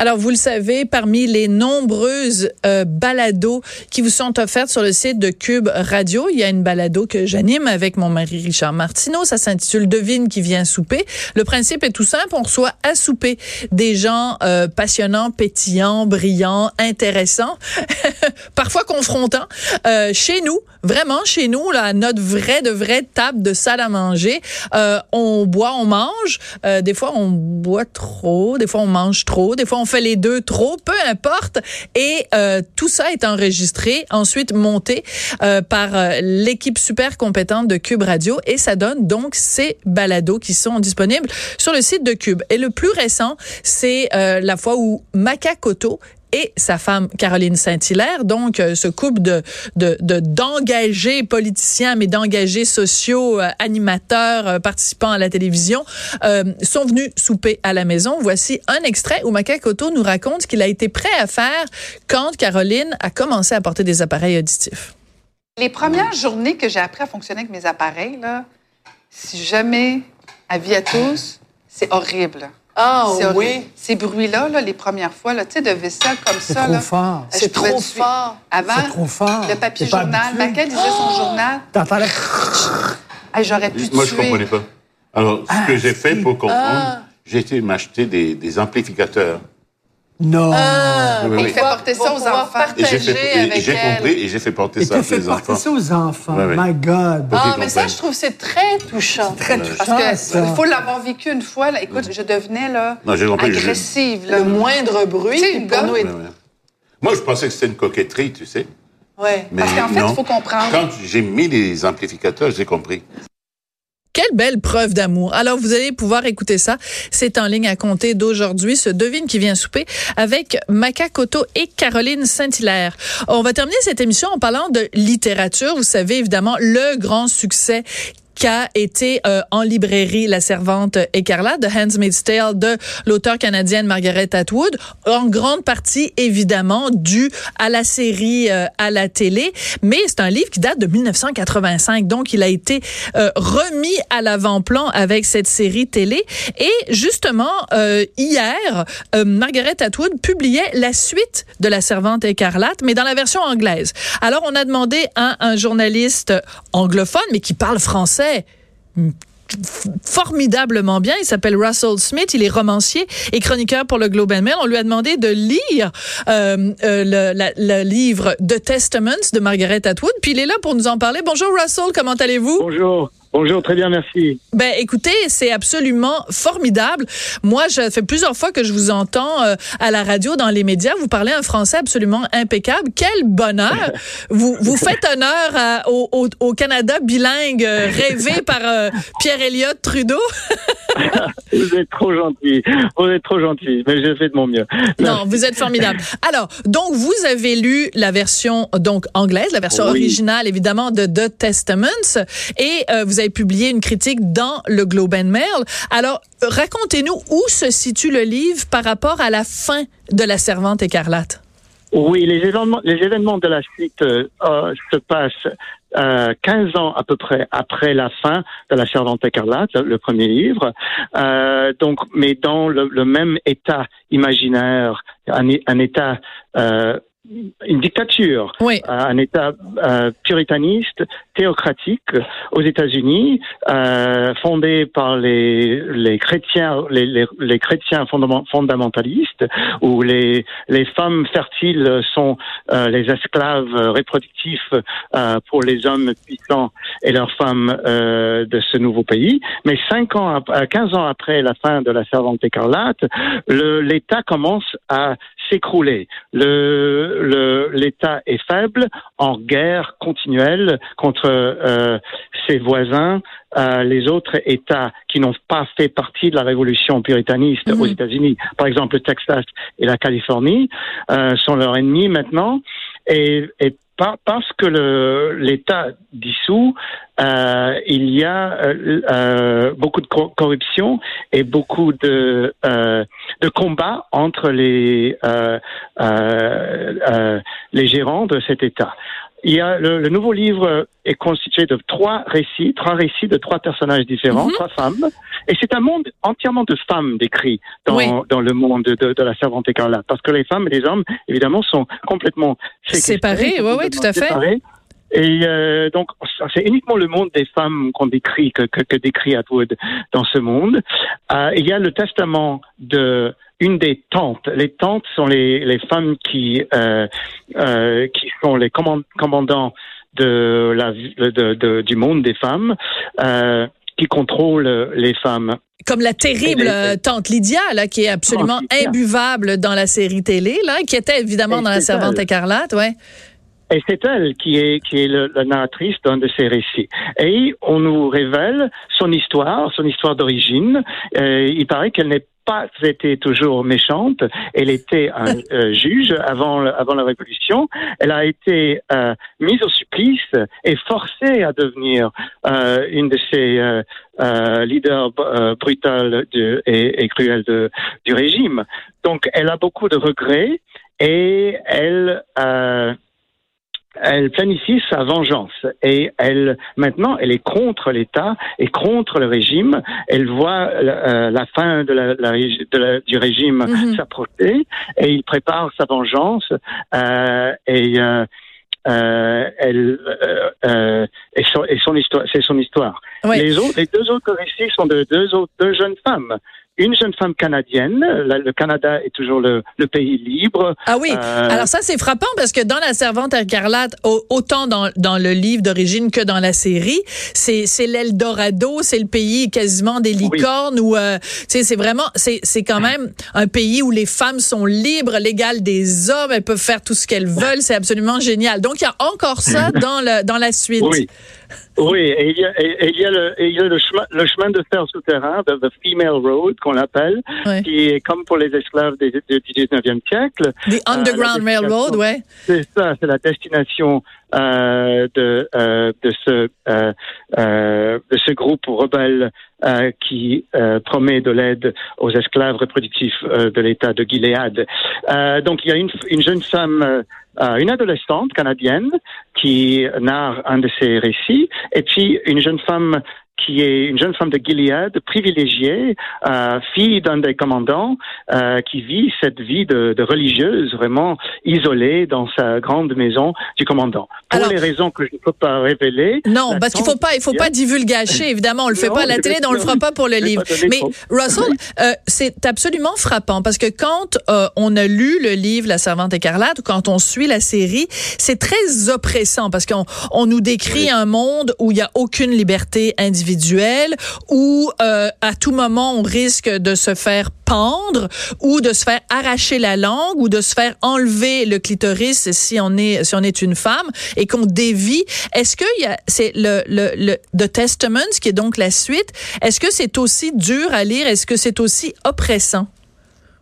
Alors, vous le savez, parmi les nombreuses euh, balados qui vous sont offertes sur le site de Cube Radio, il y a une balado que j'anime avec mon mari Richard Martineau. Ça s'intitule Devine qui vient souper. Le principe est tout simple. On reçoit à souper des gens euh, passionnants, pétillants, brillants, intéressants, parfois confrontants, euh, chez nous, vraiment chez nous, là, notre vraie, de vraie table de salle à manger. Euh, on boit, on mange. Euh, des fois, on boit trop. Des fois, on mange trop. Des fois, on fait les deux trop, peu importe. Et euh, tout ça est enregistré, ensuite monté euh, par euh, l'équipe super compétente de Cube Radio et ça donne donc ces balados qui sont disponibles sur le site de Cube. Et le plus récent, c'est euh, la fois où Macacoto et sa femme Caroline Saint-Hilaire, donc euh, ce couple de de d'engagés politiciens, mais d'engagés sociaux, animateurs, euh, participants à la télévision, euh, sont venus souper à la maison. Voici un extrait où Macacoto nous raconte qu'il a été prêt à faire quand Caroline a commencé à porter des appareils auditifs. Les premières journées que j'ai appris à fonctionner avec mes appareils, là, si jamais, avis à tous, c'est horrible. Ah oui. Ces bruits-là, là, les premières fois, là, tu sais, de vaisselle comme C'est ça. trop là, fort. je C'est trop fort. Avant, C'est trop fort. le papier journal. Maca lisait son journal. T'entendais. Hey, J'aurais pu Moi, je tuer. comprenais pas. Alors, ce que j'ai fait pour comprendre, Ah. j'ai été m'acheter des, des amplificateurs. Non. Ah, Oui, Il oui. fait porter ça aux enfants. Et j'ai Partager fait, et avec j'ai elle. compris et j'ai fait porter Et ça t'as à fait porter enfants. ça aux enfants. Ouais. My God. Ah, mais ça, je trouve c'est très touchant. Très touchant, Parce que ça. il faut l'avoir vécu une fois. Là. Écoute, je devenais là, Non, j'ai compris. je- agressive. Là. Le moindre bruit, Tu sais, qui une pour gomme- est... Moi, je pensais que c'était une coquetterie, tu sais. Ouais. Mais Parce qu'en fait, il faut comprendre. Quand j'ai mis les amplificateurs, j'ai compris. Quelle belle preuve d'amour. Alors, vous allez pouvoir écouter ça. C'est en ligne à compter d'aujourd'hui. Ce devine qui vient souper avec Macacoto et Caroline Saint-Hilaire. On va terminer cette émission en parlant de littérature. Vous savez, évidemment, le grand succès qu'a été euh, en librairie La Servante écarlate de Handmaid's Tale de l'auteur canadienne Margaret Atwood, en grande partie évidemment dû à la série euh, à la télé, mais c'est un livre qui date de 1985, donc il a été euh, remis à l'avant-plan avec cette série télé. Et justement, euh, hier, euh, Margaret Atwood publiait la suite de La Servante écarlate, mais dans la version anglaise. Alors on a demandé à un journaliste anglophone, mais qui parle français, formidablement bien. Il s'appelle Russell Smith. Il est romancier et chroniqueur pour le Globe and Mail. On lui a demandé de lire euh, euh, le, le livre The Testaments de Margaret Atwood. Puis il est là pour nous en parler. Bonjour Russell, comment allez-vous? Bonjour. Bonjour, très bien, merci. Ben, écoutez, c'est absolument formidable. Moi, je fais plusieurs fois que je vous entends euh, à la radio, dans les médias. Vous parlez un français absolument impeccable. Quel bonheur! vous, vous faites honneur à- au, au- au Canada bilingue euh, rêvé par euh, Pierre Elliott Trudeau. Vous êtes trop gentil. Vous êtes trop gentil, mais je fais de mon mieux. Non, vous êtes formidable. Alors, donc vous avez lu la version donc anglaise, la version Oui. originale évidemment de The Testaments, et euh, vous avez publié une critique dans le Globe and Mail. Alors, racontez-nous où se situe le livre par rapport à la fin de La Servante écarlate. Oui, les événements, les événements de la suite euh, euh, se passent euh, 15 ans à peu près après la fin de La Servante écarlate, le, premier livre. Euh, donc, mais dans le, même état imaginaire, un, un état, euh, une dictature, Oui. euh, un État euh, puritaniste, théocratique aux États-Unis, euh, fondé par les, les chrétiens, les, les, les chrétiens fondament- fondamentalistes, où les, les femmes fertiles sont euh, les esclaves reproductifs pour les hommes puissants et leurs femmes de ce nouveau pays. Mais cinq ans, ap- euh, 15 ans après la fin de la Servante écarlate, l'État commence à s'écrouler. Le, le, L'État est faible, en guerre continuelle contre euh, ses voisins, euh, les autres États qui n'ont pas fait partie de la révolution puritaniste Mhm. aux États-Unis, par exemple le Texas et la Californie, euh, sont leurs ennemis maintenant. Et, et parce que l'État dissous, euh, il y a euh, euh, beaucoup de cor- corruption et beaucoup de, combats entre les, les gérants de cet État. Il y a le, le nouveau livre est constitué de trois récits, trois récits de trois personnages différents, Mhm. trois femmes, et c'est un monde entièrement de femmes décrit dans, Oui. dans le monde de, de la servante écarlate, parce que les femmes et les hommes, évidemment, sont complètement Séparés, ouais, ouais, tout à fait. séparés. Et euh, donc, c'est uniquement le monde des femmes qu'on décrit, que, que, que décrit Atwood dans ce monde. Euh, il y a le testament de une des tantes. Les tantes sont les, les femmes qui euh, euh, qui sont les command- commandants de la vie- de, de- du monde des femmes. Euh, qui contrôlent les femmes. Comme la terrible les- tante Lydia, là, qui est absolument imbuvable dans la série télé, là, qui était évidemment Et dans La Servante elle. écarlate, ouais. Et c'est elle qui est, qui est le- la narratrice d'un de ces récits. Et on nous révèle son histoire, son histoire d'origine. Euh, il paraît qu'elle n'est pas été toujours méchante. Elle était un euh, juge avant, le- avant la Révolution. Elle a été euh, mise au supplice et forcée à devenir euh, une de ces euh, euh, leaders euh, brutales de- et, et cruels de- du régime. Donc, elle a beaucoup de regrets et elle... elle planifie sa vengeance et elle maintenant elle est contre l'État et contre le régime. Elle voit euh, la fin de la, de la- du régime Mhm. s'approcher et il prépare sa vengeance euh, et euh, euh, elle euh, euh, et son, et son histoire c'est son histoire. Ouais. Les autres les deux autres récits sont de deux autres deux jeunes femmes. Une jeune femme canadienne, le Canada est toujours le, le pays libre. Ah oui. Euh, Alors ça, c'est frappant parce que dans La Servante écarlate, au- autant dans, dans le livre d'origine que dans la série, c'est c'est l'Eldorado, c'est le pays quasiment des licornes où, euh, tu sais, c'est vraiment, c'est c'est quand même un pays où les femmes sont libres, l'égales des hommes, elles peuvent faire tout ce qu'elles veulent, c'est absolument génial. Donc il y a encore ça dans le dans la suite. Oui. Oui, et il y a, et- et il y a, le, il y a le, chemin, le chemin de fer souterrain, the, the Female Road, qu'on appelle, Ouais. qui est comme pour les esclaves des- du 19e siècle. The Underground Euh, Railroad, ouais. C'est ça, c'est la destination euh, de, euh, de, ce, euh, euh, de ce groupe rebelle euh, qui euh, promet de l'aide aux esclaves reproductifs de l'État de Gilead. Donc il y a une, une jeune femme, une adolescente canadienne qui narre un de ces récits, et puis une jeune femme qui est une jeune femme de Gilead, privilégiée, euh, fille d'un des commandants, euh, qui vit cette vie de, de religieuse vraiment isolée dans sa grande maison du commandant. Pour Alors- les raisons que je ne peux pas révéler. Non, parce qu'il faut pas, il faut pas divulgacher. Évidemment, on le fait Non, pas à la télé, on le fera pas pour le livre. Mais trop. Russell, euh, c'est absolument frappant parce que quand euh, on a lu le livre La Servante écarlate ou quand on suit la série, c'est très oppressant parce qu'on on nous décrit un monde où il y a aucune liberté individuelle, où euh, à tout moment on risque de se faire ou de se faire arracher la langue ou de se faire enlever le clitoris si on est si on est une femme et qu'on dévie. Est-ce que c'est le le le The Testament qui est donc la suite. Est-ce que c'est aussi dur à lire? Est-ce que c'est aussi oppressant?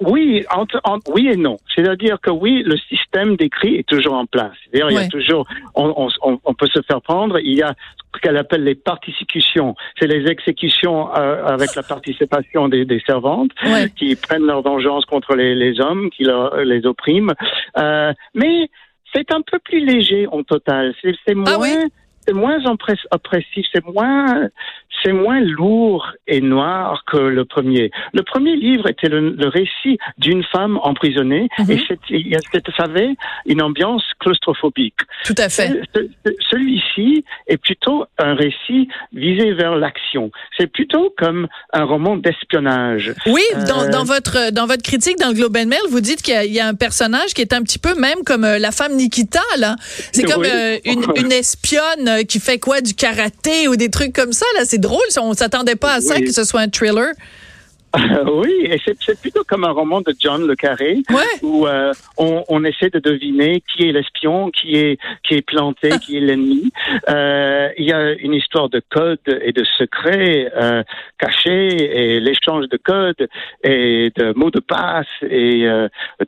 Oui, entre- en- oui et non. C'est-à-dire que oui, le système décrit est toujours en place. C'est-à-dire, il y Ouais. a toujours, on, on- on- peut se faire prendre. Il y a ce qu'elle appelle les particicutions. C'est les exécutions euh, avec la participation des, des servantes Ouais. qui prennent leur vengeance contre les, les hommes, qui leur- les oppriment. Euh, mais c'est un peu plus léger en total. C'est c'est moins. Ah oui? C'est moins oppress- oppressif, c'est moins, c'est moins lourd et noir que le premier. Le premier livre était le, le récit d'une femme emprisonnée Mhm. et c'est- il y a- c'est- ça avait une ambiance claustrophobique. Tout à fait. Ce- ce- Celui-ci est plutôt un récit visé vers l'action. C'est plutôt comme un roman d'espionnage. Oui, dans, Euh, dans votre dans votre critique dans le Globe and Mail, vous dites qu'il y a- il y, a un personnage qui est un petit peu même comme euh, la femme Nikita là. C'est comme euh, une, une espionne euh, qui fait quoi du karaté ou des trucs comme ça là? C'est drôle. On s'attendait pas à ça que ce soit un thriller. oui, et c'est plutôt comme un roman de John Le Carré. Ouais. où euh, on, on essaie de deviner qui est l'espion, qui est qui est planté, qui est l'ennemi. Euh, il y a une histoire de code et de secrets euh, cachés et l'échange de codes et de mots de passe et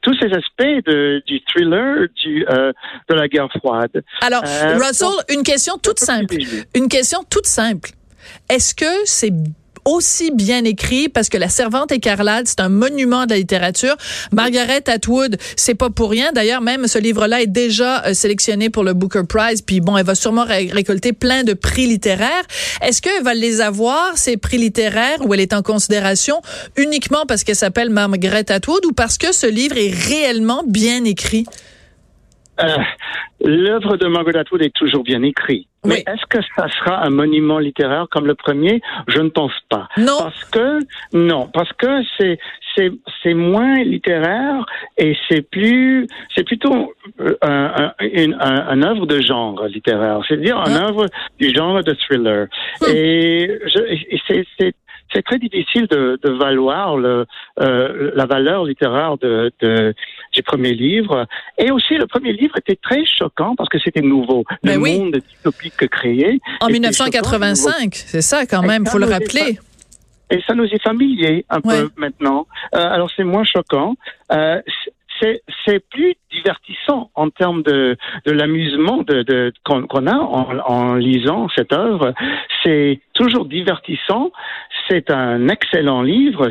tous ces aspects de, du thriller du de la guerre froide. Alors, Russell, une question toute simple. Une question toute simple. Est-ce que c'est aussi bien écrit parce que La Servante écarlate, c'est un monument de la littérature. Margaret Atwood, c'est pas pour rien. D'ailleurs, même ce livre-là est déjà euh, sélectionné pour le Booker Prize. Puis bon, elle va sûrement ré- récolter plein de prix littéraires. Est-ce qu'elle va les avoir, ces prix littéraires, ou elle est en considération uniquement parce qu'elle s'appelle Margaret Atwood ou parce que ce livre est réellement bien écrit? Euh, L'œuvre de Margaret Atwood est toujours bien écrite. Oui. Mais est-ce que ça sera un monument littéraire comme le premier? Je ne pense pas. Non. Parce que non, parce que c'est c'est c'est moins littéraire et c'est plus c'est plutôt euh, un, un, une un, un œuvre de genre littéraire, c'est-à-dire un œuvre du genre de thriller. Et, je, et c'est c'est c'est très difficile de, de valoir le, euh, la valeur littéraire de, de, du premier livre. Et aussi, le premier livre était très choquant parce que c'était nouveau. Ben le oui. monde dystopique créé. En était choquant, 1985, c'est ça quand même, ça faut le rappeler. et ça nous est familier un Ouais. peu maintenant. Euh, alors c'est moins choquant. Euh, c'est plus divertissant en termes de, de l'amusement de, de, qu'on qu'on a en, en lisant cette œuvre. C'est toujours divertissant. C'est un excellent livre.